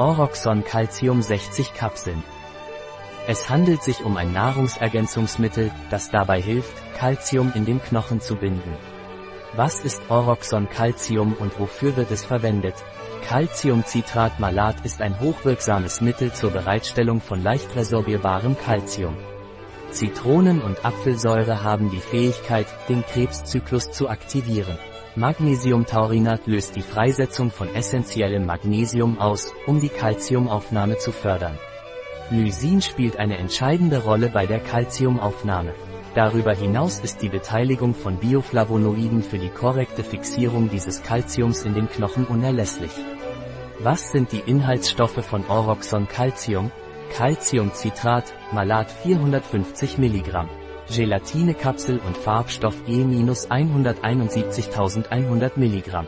Oroxon Calcium 60 Kapseln. Es handelt sich um ein Nahrungsergänzungsmittel, das dabei hilft, Calcium in den Knochen zu binden. Was ist Oroxon Calcium und wofür wird es verwendet? Calciumcitrat-Malat ist ein hochwirksames Mittel zur Bereitstellung von leicht resorbierbarem Calcium. Zitronen- und Apfelsäure haben die Fähigkeit, den Krebszyklus zu aktivieren. Magnesiumtaurinat löst die Freisetzung von essentiellem Magnesium aus, um die Calciumaufnahme zu fördern. Lysin spielt eine entscheidende Rolle bei der Calciumaufnahme. Darüber hinaus ist die Beteiligung von Bioflavonoiden für die korrekte Fixierung dieses Calciums in den Knochen unerlässlich. Was sind die Inhaltsstoffe von Oroxon Calcium? Calciumcitrat, Malat 450 mg. Gelatinekapsel und Farbstoff E-171100 mg.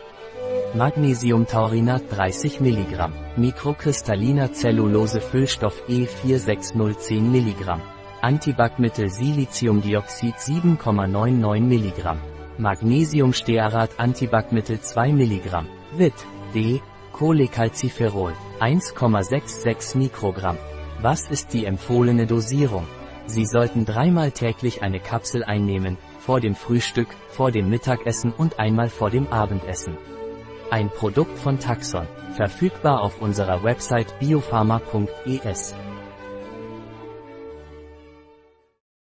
Magnesiumtaurinat 30 mg. Mikrokristalliner Zellulose-Füllstoff E46010 mg. Antibackmittel Siliziumdioxid 7,99 mg. Magnesiumstearat Antibackmittel 2 mg. Vit. D. Cholecalciferol 1,66 Mikrogramm. Was ist die empfohlene Dosierung? Sie sollten dreimal täglich eine Kapsel einnehmen, vor dem Frühstück, vor dem Mittagessen und einmal vor dem Abendessen. Ein Produkt von Taxon, verfügbar auf unserer Website biopharma.es.